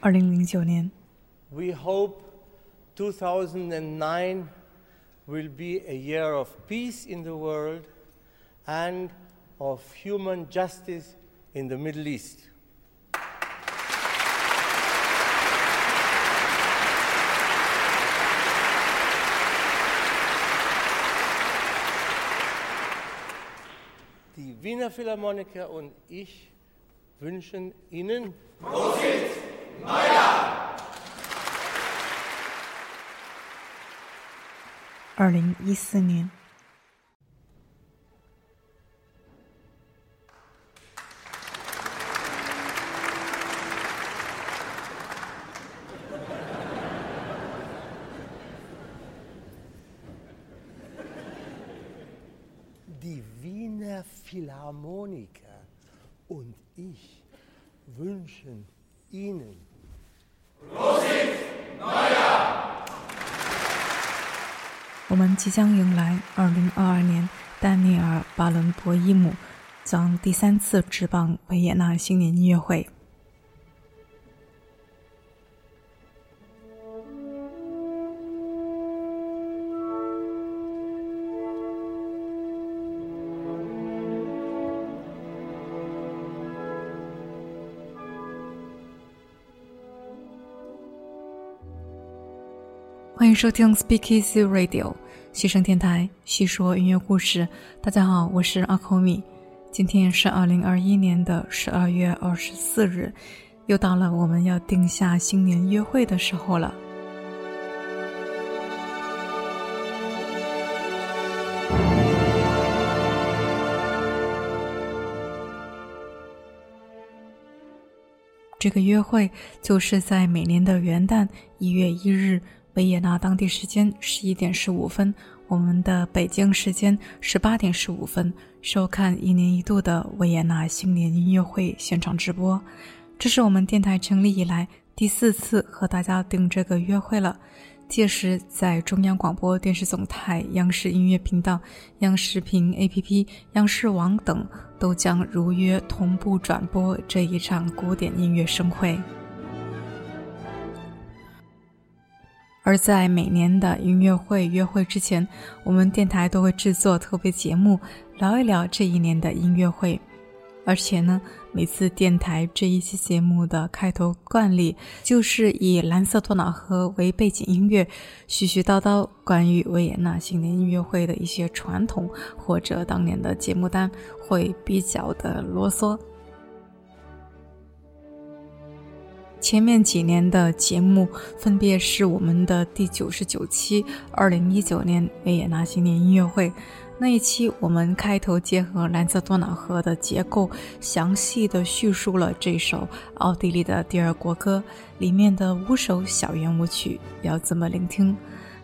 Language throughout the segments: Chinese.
二零零九年。 We hope 2009 will be a year of peace in the world and of human justice in the Middle East. ，Die Wiener Philharmoniker und ich wünschen Ihnen 二零一四年，即将迎来二零二二年，丹尼尔·巴伦博伊姆将第三次执棒维也纳新年音乐会。欢迎收听 Speak Easy Radio 西声电台，细说音乐故事。大家好，我是阿口米。今天是二零二一年的十二月二十四日，又到了我们要定下新年约会的时候了。这个约会就是在每年的元旦一月一日。维也纳当地时间十一点十五分，我们的北京时间十八点十五分，收看一年一度的维也纳新年音乐会现场直播。这是我们电台成立以来第四次和大家定这个约会了。届时，在中央广播电视总台、央视音乐频道、央视频 APP、央视网等都将如约同步转播这一场古典音乐盛会。而在每年的音乐会约会之前，我们电台都会制作特别节目，聊一聊这一年的音乐会。而且呢，每次电台这一期节目的开头惯例就是以蓝色多瑙河为背景音乐，絮絮叨叨关于维也纳新年音乐会的一些传统或者当年的节目单，会比较的啰嗦。前面几年的节目分别是我们的第九十九期二零一九年维也纳新年音乐会那一期，我们开头结合蓝色多瑙河的结构，详细的叙述了这首奥地利的第二国歌里面的五首小圆舞曲要怎么聆听。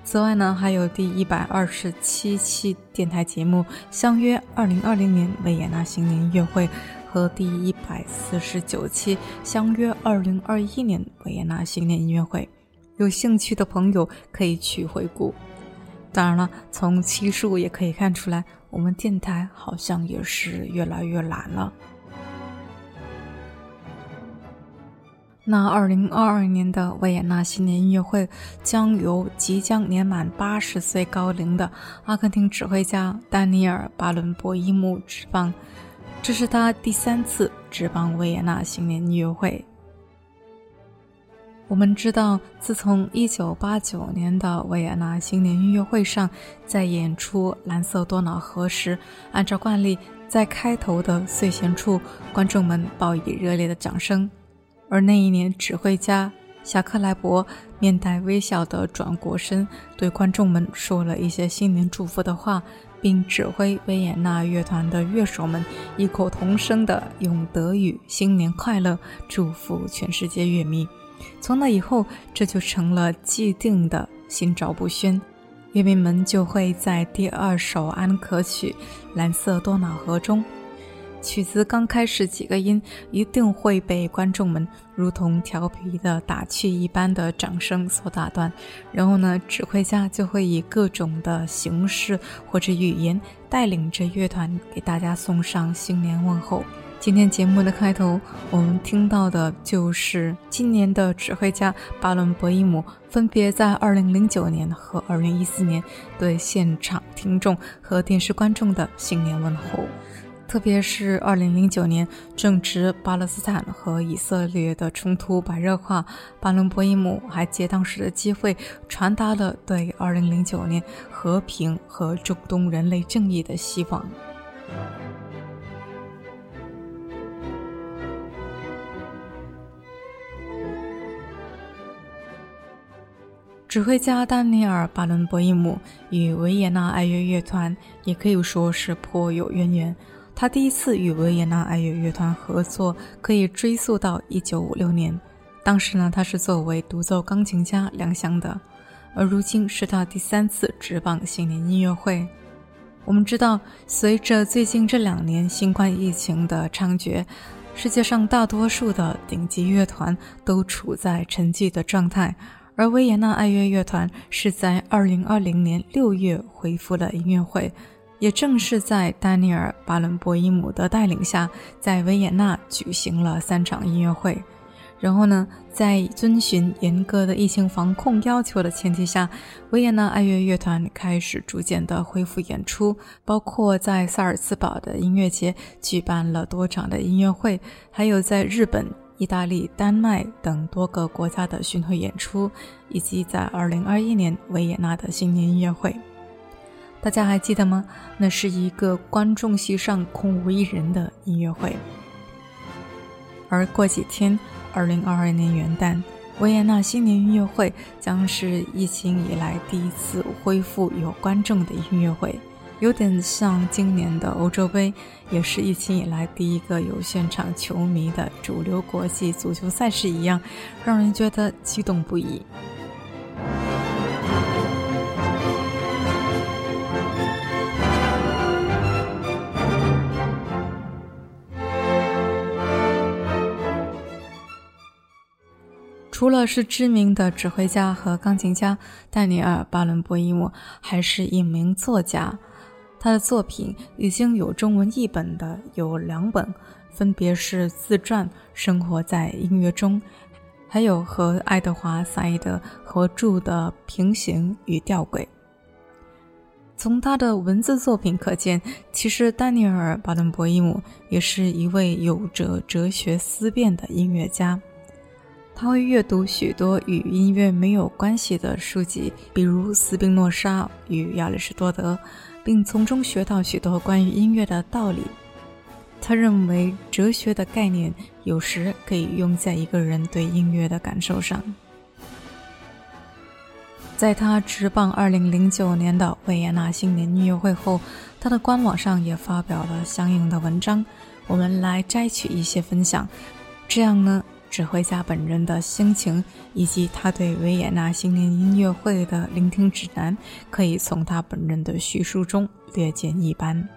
此外呢，还有第一百二十七期电台节目《相约二零二零年维也纳新年音乐会》。和第一百四十九期相约二零二一年维也纳新年音乐会，有兴趣的朋友可以去回顾。当然了，从期数也可以看出来，我们电台好像也是越来越懒了。那二零二二年的维也纳新年音乐会将由即将年满八十岁高龄的阿根廷指挥家丹尼尔·巴伦博伊姆执棒。这是他第三次执棒维也纳新年音乐会。我们知道，自从1989年的维也纳新年音乐会上，在演出《蓝色多瑙河》时，按照惯例，在开头的碎弦处，观众们报以热烈的掌声。而那一年，指挥家夏克莱伯面带微笑地转过身，对观众们说了一些新年祝福的话。并指挥维也纳乐团的乐手们异口同声地用德语“新年快乐”祝福全世界乐迷。从那以后，这就成了既定的心照不宣。乐迷们就会在第二首安可曲《蓝色多瑙河》中，曲子刚开始几个音一定会被观众们如同调皮的打趣一般的掌声所打断，然后呢，指挥家就会以各种的形式或者语言带领着乐团给大家送上新年问候。今天节目的开头，我们听到的就是今年的指挥家巴伦博伊姆分别在2009年和2014年对现场听众和电视观众的新年问候。特别是2009年正值巴勒斯坦和以色列的冲突白热化，巴伦博伊姆还借当时的机会传达了对2009年和平和中东人类正义的希望。指挥家丹尼尔·巴伦博伊姆与维也纳爱乐乐团也可以说是颇有渊源。他第一次与维也纳爱乐乐团合作，可以追溯到1956年。当时呢，他是作为独奏钢琴家亮相的，而如今是他第三次执棒新年音乐会。我们知道，随着最近这两年新冠疫情的猖獗，世界上大多数的顶级乐团都处在沉寂的状态，而维也纳爱乐乐团是在2020年6月恢复了音乐会。也正是在丹尼尔·巴伦博伊姆的带领下，在维也纳举行了三场音乐会。然后呢，在遵循严格的疫情防控要求的前提下，维也纳爱乐乐团开始逐渐的恢复演出，包括在萨尔茨堡的音乐节举办了多场的音乐会，还有在日本、意大利、丹麦等多个国家的巡回演出，以及在2021年维也纳的新年音乐会。大家还记得吗？那是一个观众席上空无一人的音乐会。而过几天，二零二二年元旦，维也纳新年音乐会将是疫情以来第一次恢复有观众的音乐会，有点像今年的欧洲杯，也是疫情以来第一个有现场球迷的主流国际足球赛事一样，让人觉得激动不已。除了是知名的指挥家和钢琴家，丹尼尔·巴伦博伊姆还是一名作家。他的作品已经有中文译本的有两本，分别是自传《生活在音乐中》，还有和爱德华·萨伊德合著的《平行与吊诡》。从他的文字作品可见，其实丹尼尔·巴伦博伊姆也是一位有着哲学思辨的音乐家。他会阅读许多与音乐没有关系的书籍，比如斯宾诺莎与亚里士多德，并从中学到许多关于音乐的道理。他认为，哲学的概念有时可以用在一个人对音乐的感受上。在他执棒2009年的维也纳新年音乐会后，他的官网上也发表了相应的文章。我们来摘取一些分享，这样呢？指挥家本人的心情，以及他对维也纳新年音乐会的聆听指南，可以从他本人的叙述中略见一斑。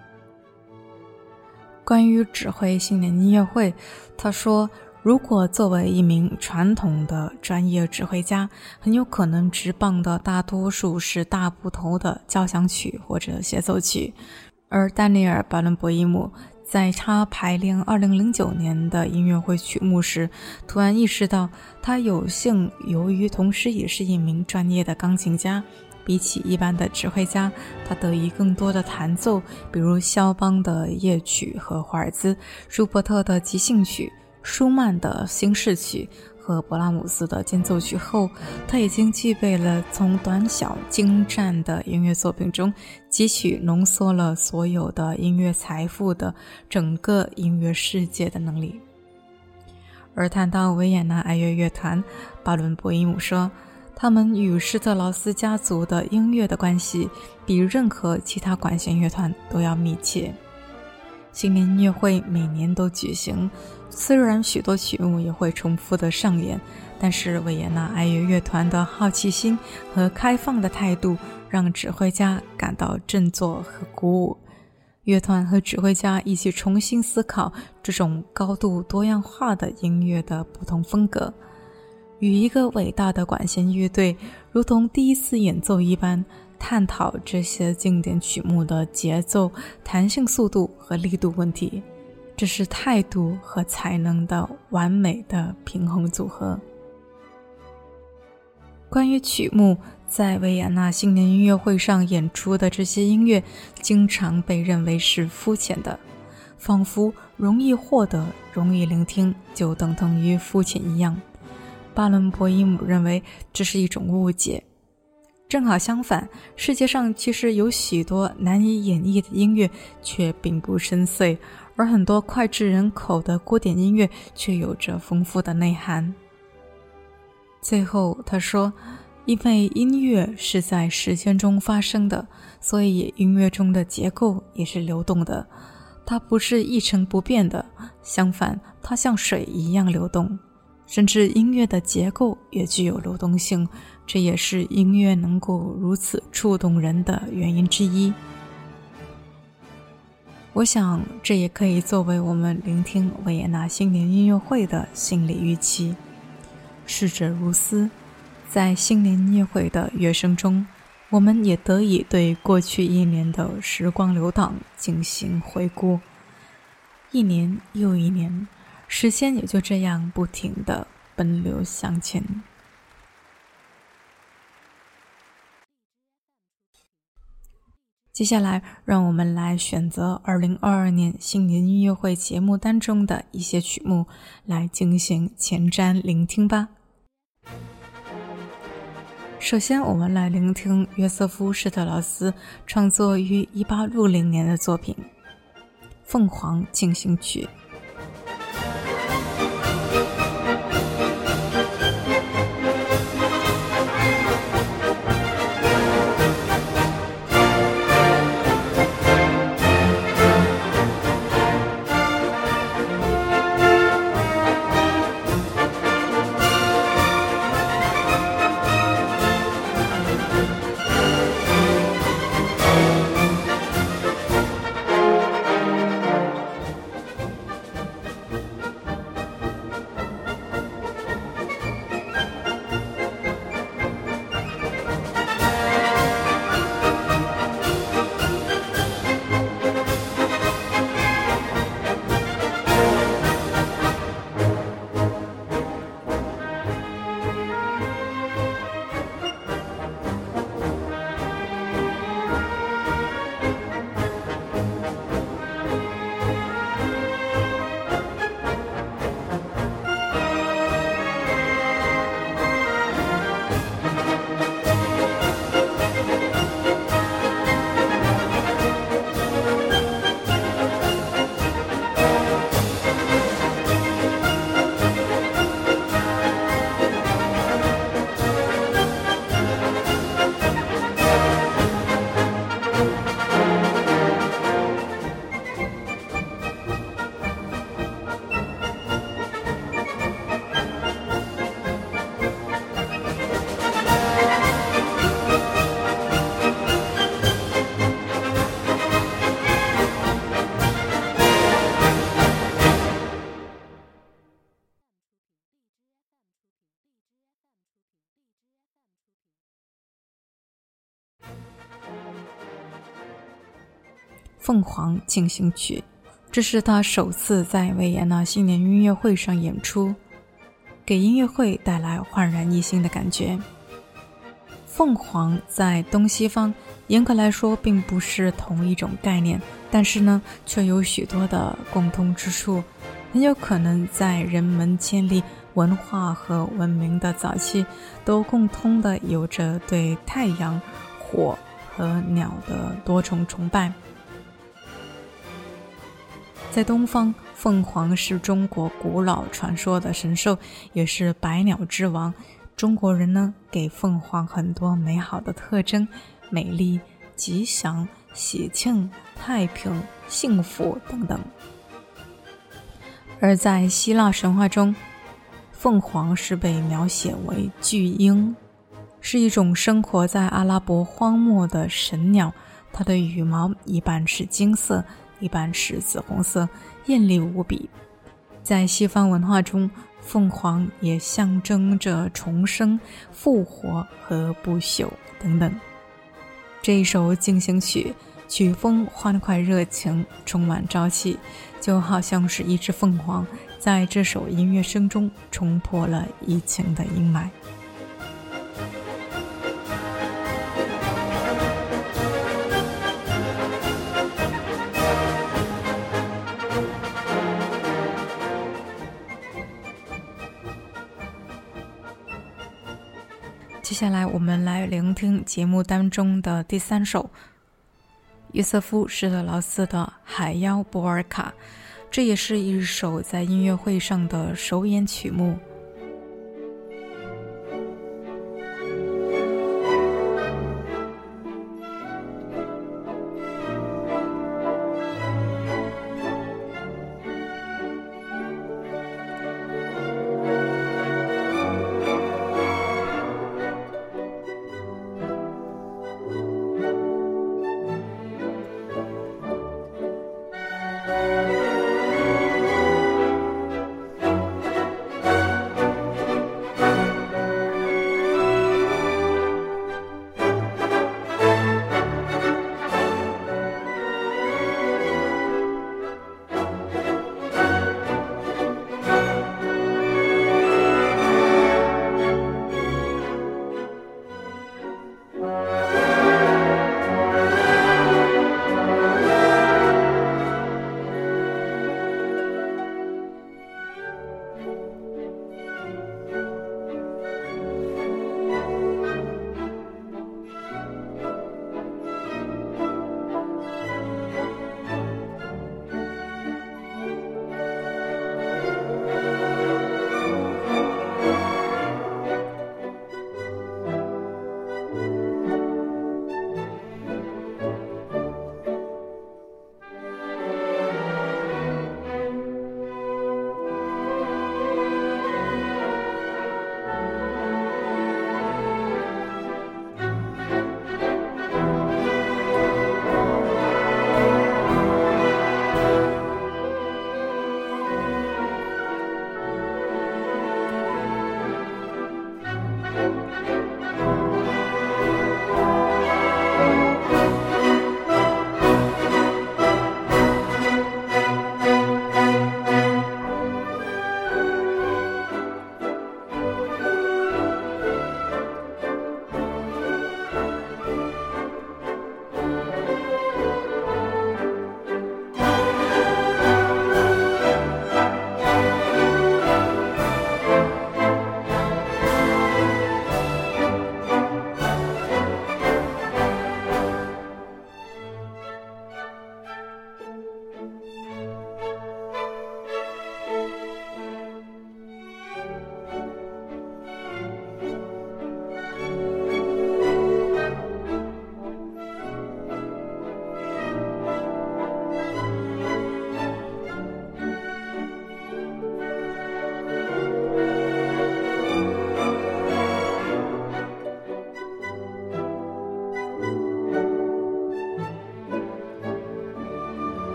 关于指挥新年音乐会，他说：“如果作为一名传统的专业指挥家，很有可能执棒的大多数是大部头的交响曲或者协奏曲，而丹尼尔·巴伦博伊姆。”在他排练2009年的音乐会曲目时，突然意识到，他有幸由于同时也是一名专业的钢琴家，比起一般的指挥家，他得以更多的弹奏，比如肖邦的夜曲和华尔兹、舒伯特的即兴曲、舒曼的新式曲。和勃拉姆斯的间奏曲后，他已经具备了从短小精湛的音乐作品中汲取浓缩了所有的音乐财富的整个音乐世界的能力。而谈到维也纳爱乐乐团，巴伦博伊姆说，他们与施特劳斯家族的音乐的关系比任何其他管弦乐团都要密切。新年音乐会每年都举行。虽然许多曲目也会重复的上演，但是维也纳爱乐乐团的好奇心和开放的态度让指挥家感到振作和鼓舞。乐团和指挥家一起重新思考这种高度多样化的音乐的不同风格，与一个伟大的管弦乐队如同第一次演奏一般，探讨这些经典曲目的节奏、弹性、速度和力度问题。这是态度和才能的完美的平衡组合。关于曲目在维也纳新年音乐会上演出的这些音乐，经常被认为是肤浅的，仿佛容易获得、容易聆听就等同于肤浅一样。巴伦博伊姆认为这是一种误解。正好相反，世界上其实有许多难以演绎的音乐，却并不深邃；而很多脍炙人口的古典音乐，却有着丰富的内涵。最后，他说：“因为音乐是在时间中发生的，所以音乐中的结构也是流动的。它不是一成不变的，相反，它像水一样流动。甚至音乐的结构也具有流动性，这也是音乐能够如此触动人的原因之一。我想，这也可以作为我们聆听维也纳新年音乐会的心理预期。”逝者如斯，在新年音乐会的乐声中，我们也得以对过去一年的时光流淌进行回顾。一年又一年，时间也就这样不停的奔流向前。接下来，让我们来选择二零二二年新年音乐会节目单中的一些曲目，来进行前瞻聆听吧。首先，我们来聆听约瑟夫·施特劳斯创作于1860年的作品《凤凰进行曲》。《凤凰进行曲》，这是他首次在维也纳新年音乐会上演出，给音乐会带来焕然一新的感觉。凤凰在东西方严格来说并不是同一种概念，但是呢，却有许多的共通之处，很有可能在人们建立文化和文明的早期，都共通的有着对太阳、火和鸟的多重崇拜。在东方，凤凰是中国古老传说的神兽，也是百鸟之王。中国人呢，给凤凰很多美好的特征：美丽、吉祥、喜庆、太平、幸福等等。而在希腊神话中，凤凰是被描写为巨鹰，是一种生活在阿拉伯荒漠的神鸟。它的羽毛一半是金色。一般是紫红色，艳丽无比。在西方文化中，凤凰也象征着重生、复活和不朽等等。这一首进行曲曲风欢快热情，充满朝气，就好像是一只凤凰在这首音乐声中冲破了疫情的阴霾。接下来，我们来聆听节目当中的第三首约瑟夫·施特劳斯的《海妖波尔卡》，这也是一首在音乐会上的首演曲目。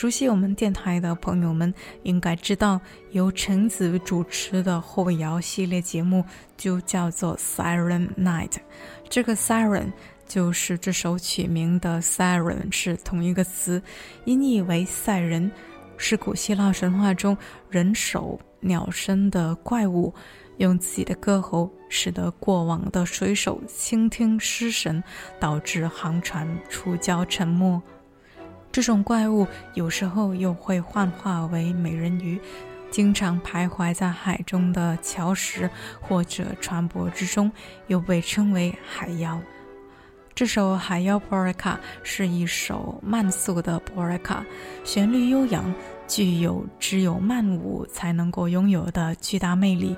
熟悉我们电台的朋友们应该知道，由陈子主持的后摇系列节目就叫做《Siren Night》。这个 Siren 就是这首曲名的 Siren 是同一个词，音译为赛人，是古希腊神话中人首鸟身的怪物，用自己的歌喉使得过往的水手倾听失神，导致航船触礁沉没。这种怪物有时候又会幻化为美人鱼，经常徘徊在海中的礁石或者船舶之中，又被称为海妖。这首《海妖波尔卡》是一首慢速的波尔卡，旋律悠扬，具有只有慢舞才能够拥有的巨大魅力。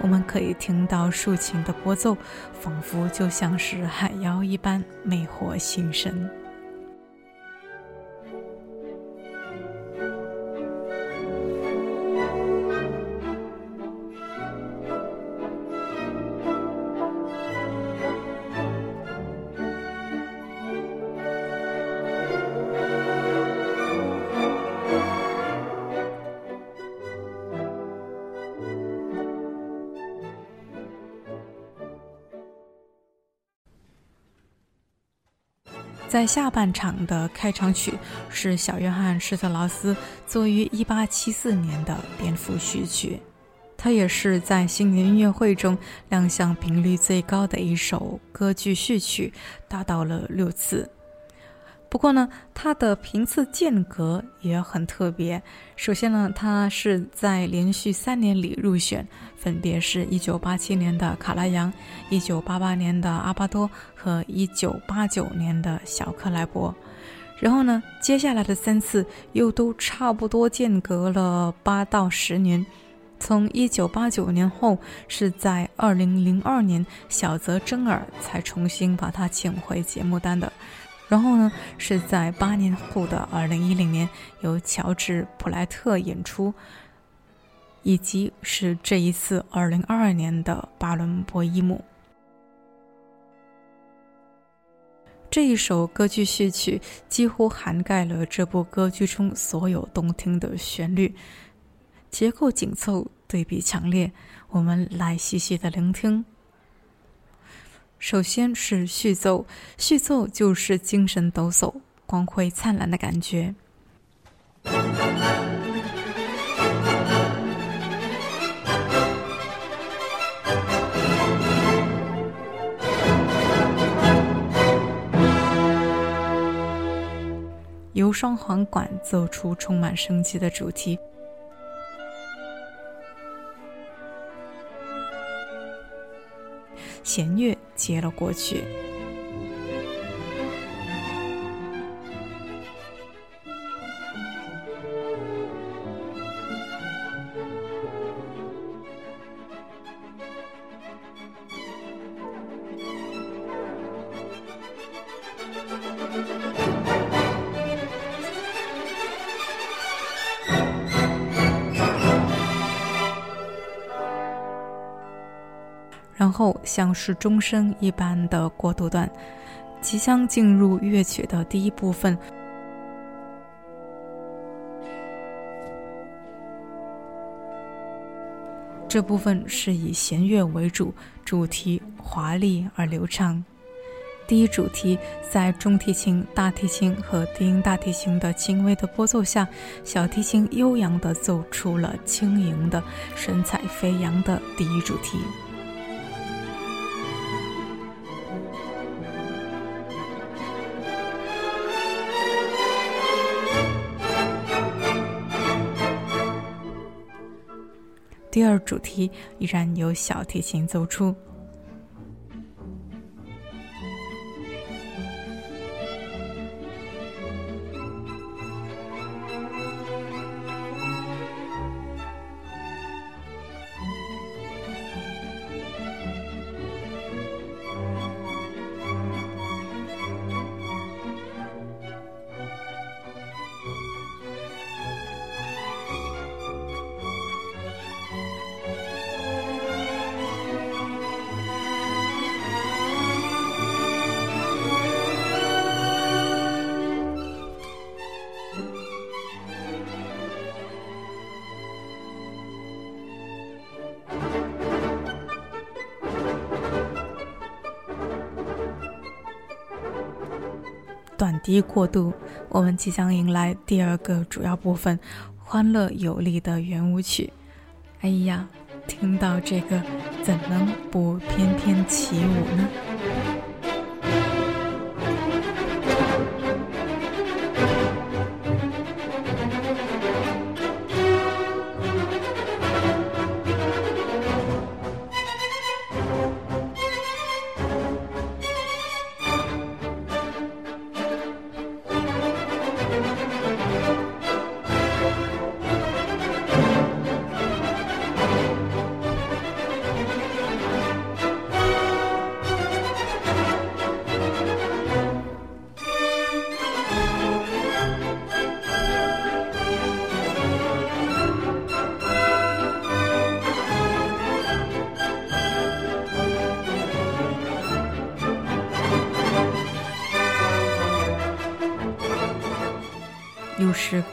我们可以听到竖琴的拨奏，仿佛就像是海妖一般魅惑心神。在下半场的开场曲是小约翰施特劳斯作于1874年的蝙蝠序曲，它也是在新年音乐会中亮相频率最高的一首歌剧序曲，达到了六次。不过呢，它的频次间隔也很特别。首先呢，它是在连续三年里入选，分别是一九八七年的卡拉扬、一九八八年的阿巴多和一九八九年的小克莱伯。然后呢，接下来的三次又都差不多间隔了八到十年。从一九八九年后，是在二零零二年，小泽征尔才重新把他请回节目单的。然后呢，是在八年后的二零一零年，由乔治普莱特演出，以及是这一次二零二二年的巴伦博伊姆。这一首歌剧序曲几乎涵盖了这部歌剧中所有动听的旋律，结构紧凑，对比强烈。我们来细细的聆听。首先是序奏，序奏就是精神抖擞、光辉灿烂的感觉。由双簧管奏出充满生机的主题。弦月接了过去。像是钟声一般的过渡段，即将进入乐曲的第一部分。这部分是以弦乐为主，主题华丽而流畅。第一主题在中提琴、大提琴和低音大提琴的轻微的拨奏下，小提琴悠扬地奏出了轻盈的、神采飞扬的第一主题。第二主题依然由小提琴奏出。一过渡，我们即将迎来第二个主要部分——欢乐有力的圆舞曲。哎呀，听到这个，怎能不翩翩起舞呢？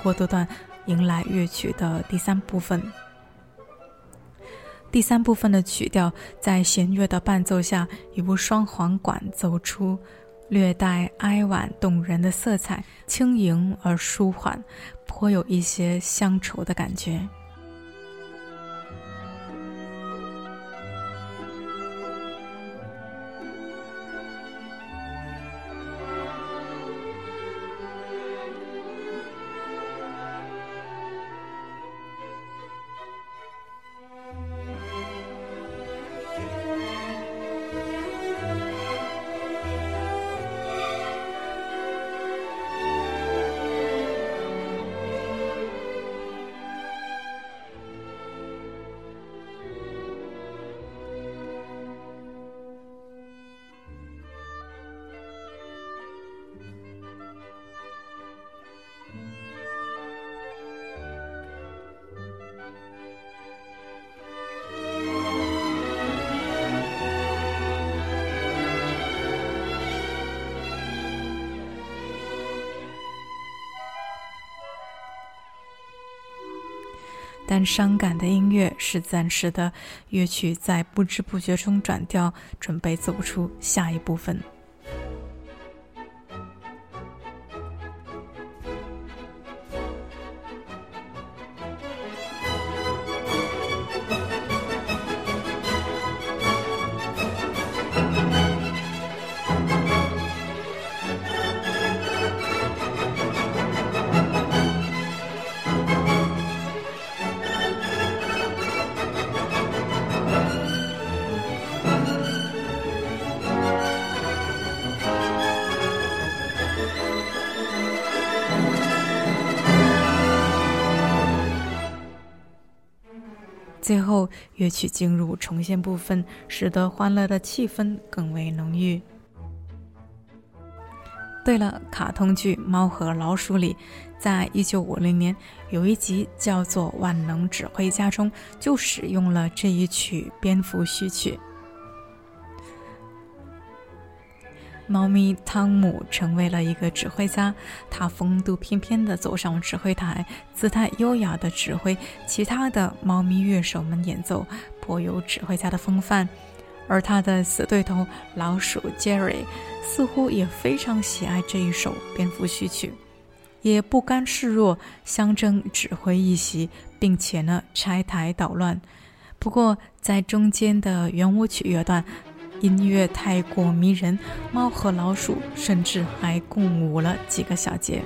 过渡段，迎来乐曲的第三部分。第三部分的曲调在弦乐的伴奏下，一部双簧管奏出，略带哀婉动人的色彩，轻盈而舒缓，颇有一些乡愁的感觉。伤感的音乐是暂时的，乐曲在不知不觉中转调，准备走出下一部分。乐曲进入重现部分，使得欢乐的气氛更为浓郁。对了，卡通剧《猫和老鼠》里，在一九五零年有一集叫做《万能指挥家》中，就使用了这一曲蝙蝠序曲。猫咪汤姆成为了一个指挥家，他风度翩翩地走上指挥台，姿态优雅地指挥其他的猫咪乐手们演奏，颇有指挥家的风范。而他的死对头老鼠 Jerry 似乎也非常喜爱这一首蝙蝠序曲，也不甘示弱，相争指挥一席，并且呢拆台捣乱。不过在中间的圆舞曲乐段。音乐太过迷人，猫和老鼠甚至还共舞了几个小节。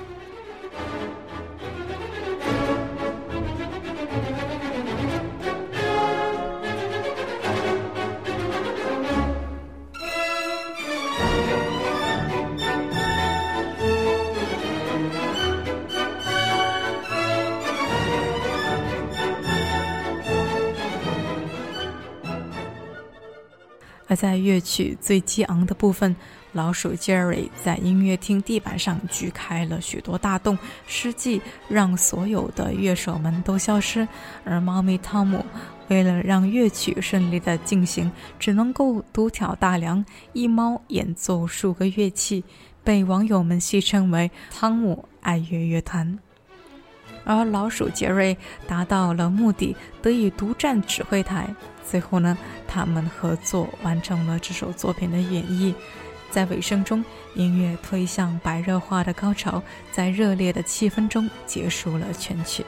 在乐曲最激昂的部分，老鼠 Jerry 在音乐厅地板上锯开了许多大洞，失计让所有的乐手们都消失。而猫咪汤姆为了让乐曲顺利的进行，只能够独挑大梁，一猫演奏数个乐器，被网友们戏称为“汤姆爱乐乐团”。而老鼠杰瑞达到了目的，得以独占指挥台。最后呢，他们合作完成了这首作品的演绎。在尾声中，音乐推向白热化的高潮，在热烈的气氛中结束了全曲。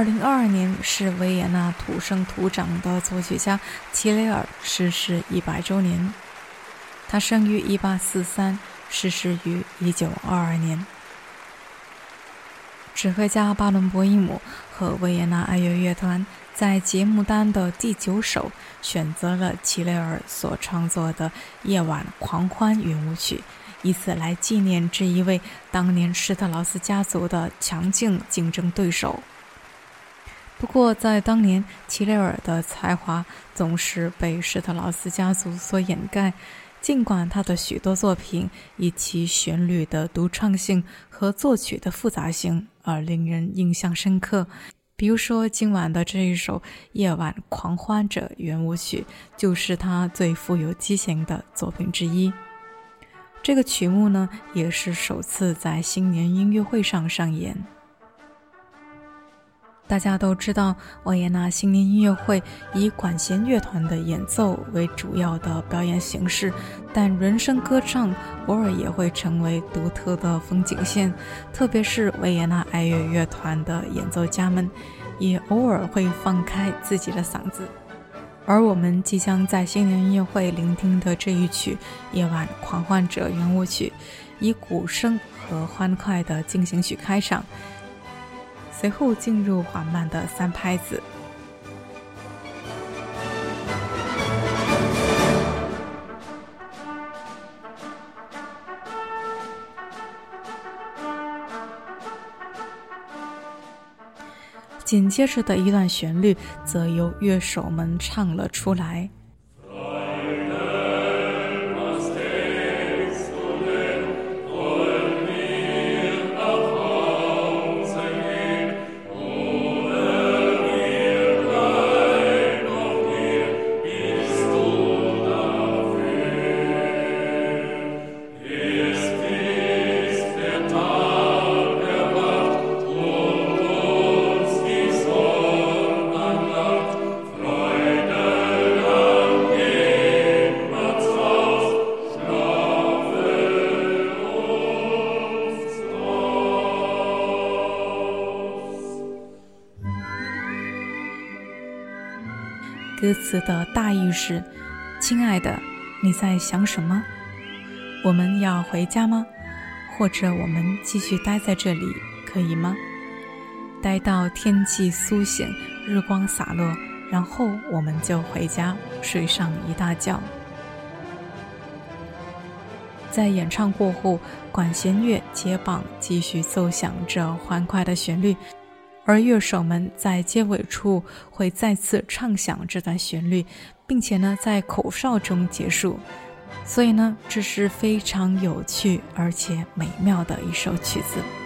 二零二二年是维也纳土生土长的作曲家齐雷尔逝世一百周年。他生于一八四三，逝世于一九二二年。指挥家巴伦博伊姆和维也纳爱乐乐团在节目单的第九首选择了齐雷尔所创作的《夜晚狂欢圆舞曲》，以此来纪念这一位当年施特劳斯家族的强劲竞争对手。不过，在当年，齐雷尔的才华总是被施特劳斯家族所掩盖，尽管他的许多作品以其旋律的独创性和作曲的复杂性而令人印象深刻，比如说今晚的这一首《夜晚狂欢者》圆舞曲，就是他最富有激情的作品之一。这个曲目呢，也是首次在新年音乐会上上演。大家都知道，维也纳新年音乐会以管弦乐团的演奏为主要的表演形式，但人声歌唱偶尔也会成为独特的风景线。特别是维也纳爱乐乐团的演奏家们，也偶尔会放开自己的嗓子。而我们即将在新年音乐会聆听的这一曲《夜晚狂欢者圆舞曲》，以鼓声和欢快的进行曲开场。随后进入缓慢的三拍子。紧接着的一段旋律，则由乐手们唱了出来。歌词的大意是：“亲爱的，你在想什么？我们要回家吗？或者我们继续待在这里，可以吗？待到天气苏醒，日光洒落，然后我们就回家睡上一大觉。”在演唱过后，管弦乐接棒，继续奏响着欢快的旋律。而乐手们在结尾处会再次唱响这段旋律，并且呢在口哨中结束，所以呢这是非常有趣而且美妙的一首曲子。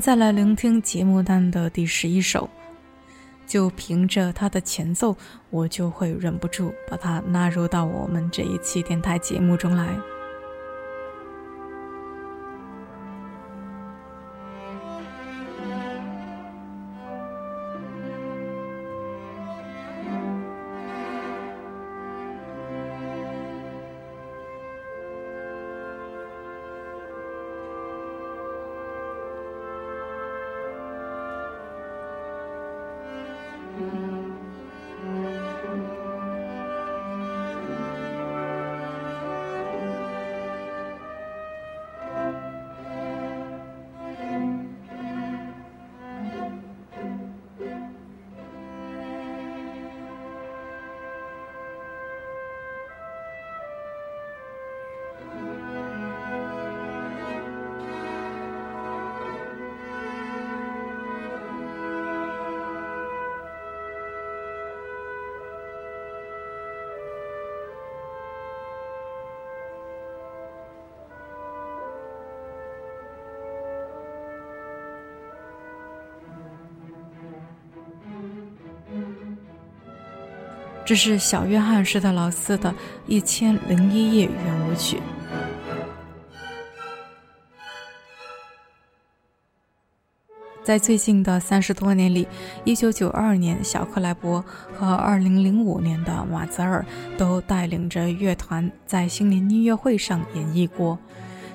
再来聆听节目单的第十一首。就凭着它的前奏，我就会忍不住把它纳入到我们这一期电台节目中来。这是小约翰施特劳斯的《一千零一夜》圆舞曲。在最近的三十多年里，一九九二年小克莱伯和二零零五年的马泽尔都带领着乐团在新年音乐会上演绎过。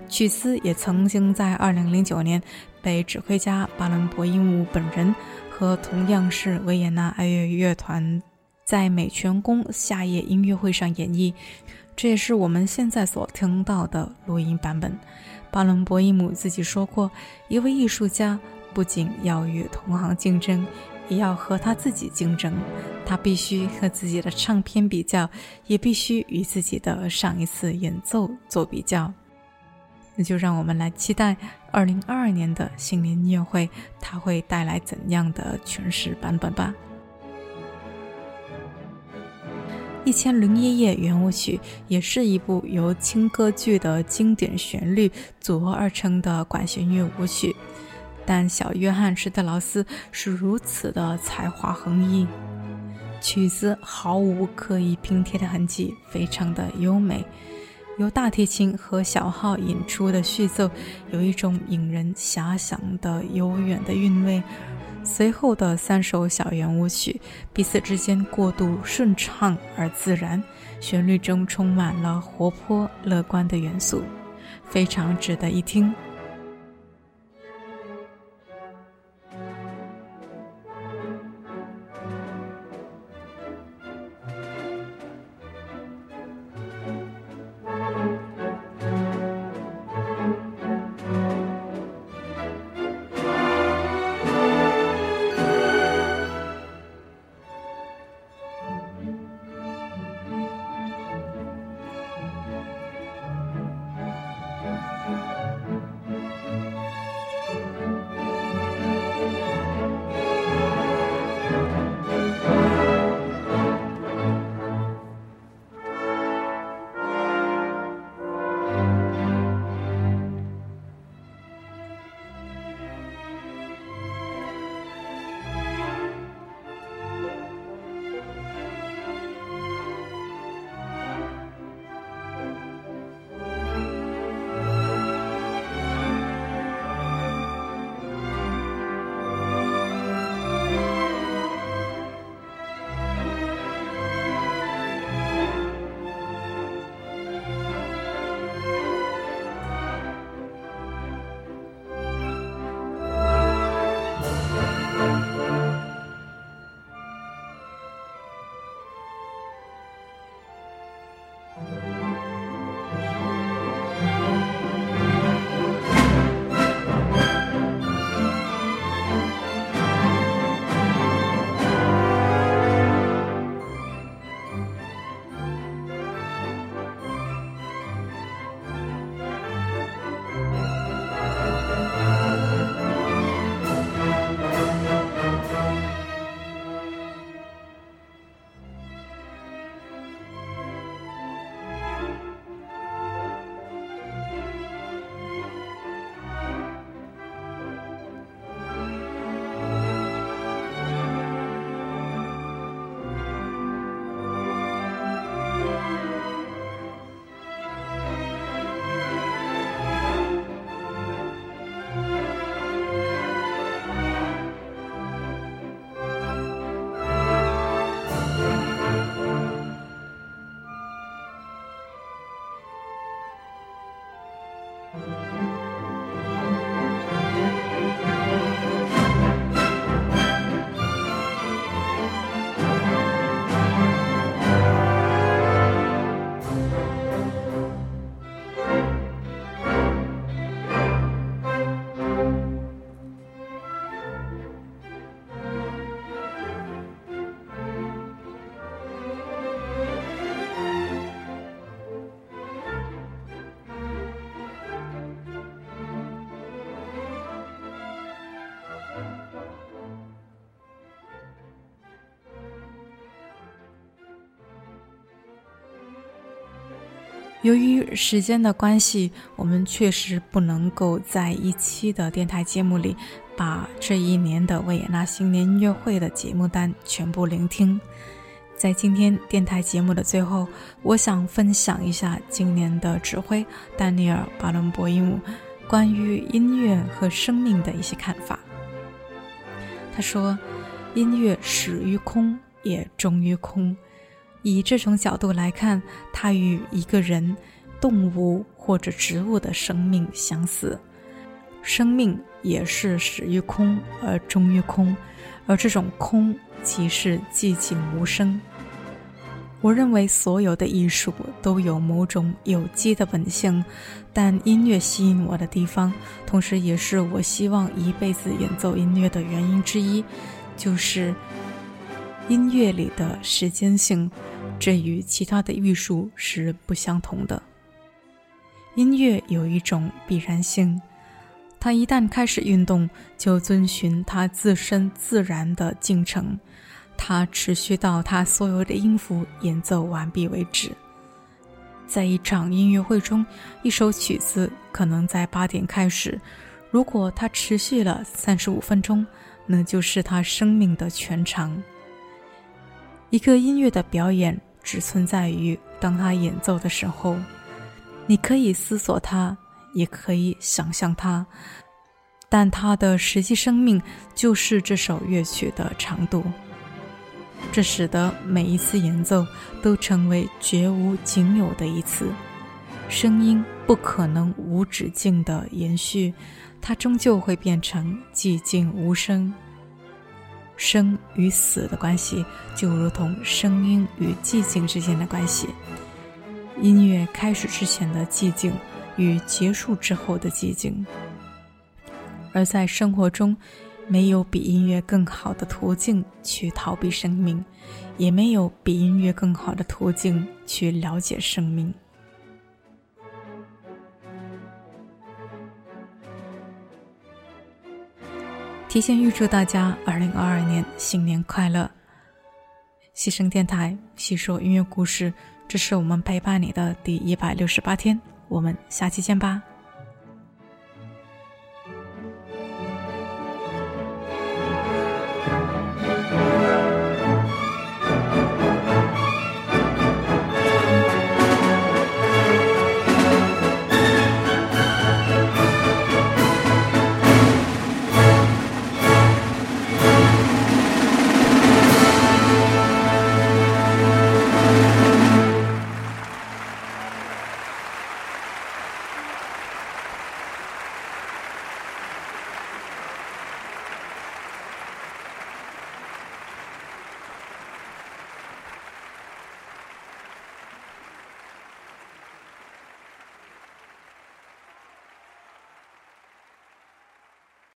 曲斯也曾经在二零零九年被指挥家巴伦博伊姆本人和同样是维也纳爱乐乐团。在美泉宫夏夜音乐会上演绎，这也是我们现在所听到的录音版本。巴伦博伊姆自己说过，一位艺术家不仅要与同行竞争，也要和他自己竞争。他必须和自己的唱片比较，也必须与自己的上一次演奏做比较。那就让我们来期待二零二二年的新年音乐会，它会带来怎样的诠释版本吧。《一千零一夜》圆舞曲也是一部由轻歌剧的经典旋律组合而成的管弦乐舞曲，但小约翰施特劳斯是如此的才华横溢，曲子毫无刻意拼贴的痕迹，非常的优美。由大提琴和小号引出的序奏，有一种引人遐想的悠远的韵味。随后的三首小圆舞曲彼此之间过渡顺畅而自然，旋律中充满了活泼乐观的元素，非常值得一听。由于时间的关系，我们确实不能够在一期的电台节目里把这一年的维也纳新年音乐会的节目单全部聆听。在今天电台节目的最后，我想分享一下今年的指挥丹尼尔·巴伦博伊姆关于音乐和生命的一些看法。他说：“音乐始于空，也终于空。”以这种角度来看，它与一个人、动物或者植物的生命相似，生命也是始于空而终于空，而这种空即是寂静无声。我认为所有的艺术都有某种有机的本性，但音乐吸引我的地方，同时也是我希望一辈子演奏音乐的原因之一，就是音乐里的时间性。这与其他的艺术是不相同的。音乐有一种必然性，它一旦开始运动，就遵循它自身自然的进程，它持续到它所有的音符演奏完毕为止。在一场音乐会中，一首曲子可能在八点开始，如果它持续了三十五分钟，那就是它生命的全长。一个音乐的表演。只存在于当他演奏的时候，你可以思索他，也可以想象他，但他的实际生命就是这首乐曲的长度。这使得每一次演奏都成为绝无仅有的一次。声音不可能无止境的延续，它终究会变成寂静无声。生与死的关系，就如同声音与寂静之间的关系。音乐开始之前的寂静，与结束之后的寂静。而在生活中，没有比音乐更好的途径去逃避生命，也没有比音乐更好的途径去了解生命。提前预祝大家二零二二年新年快乐！西声电台细说音乐故事，这是我们陪伴你的第一百六十八天，我们下期见吧。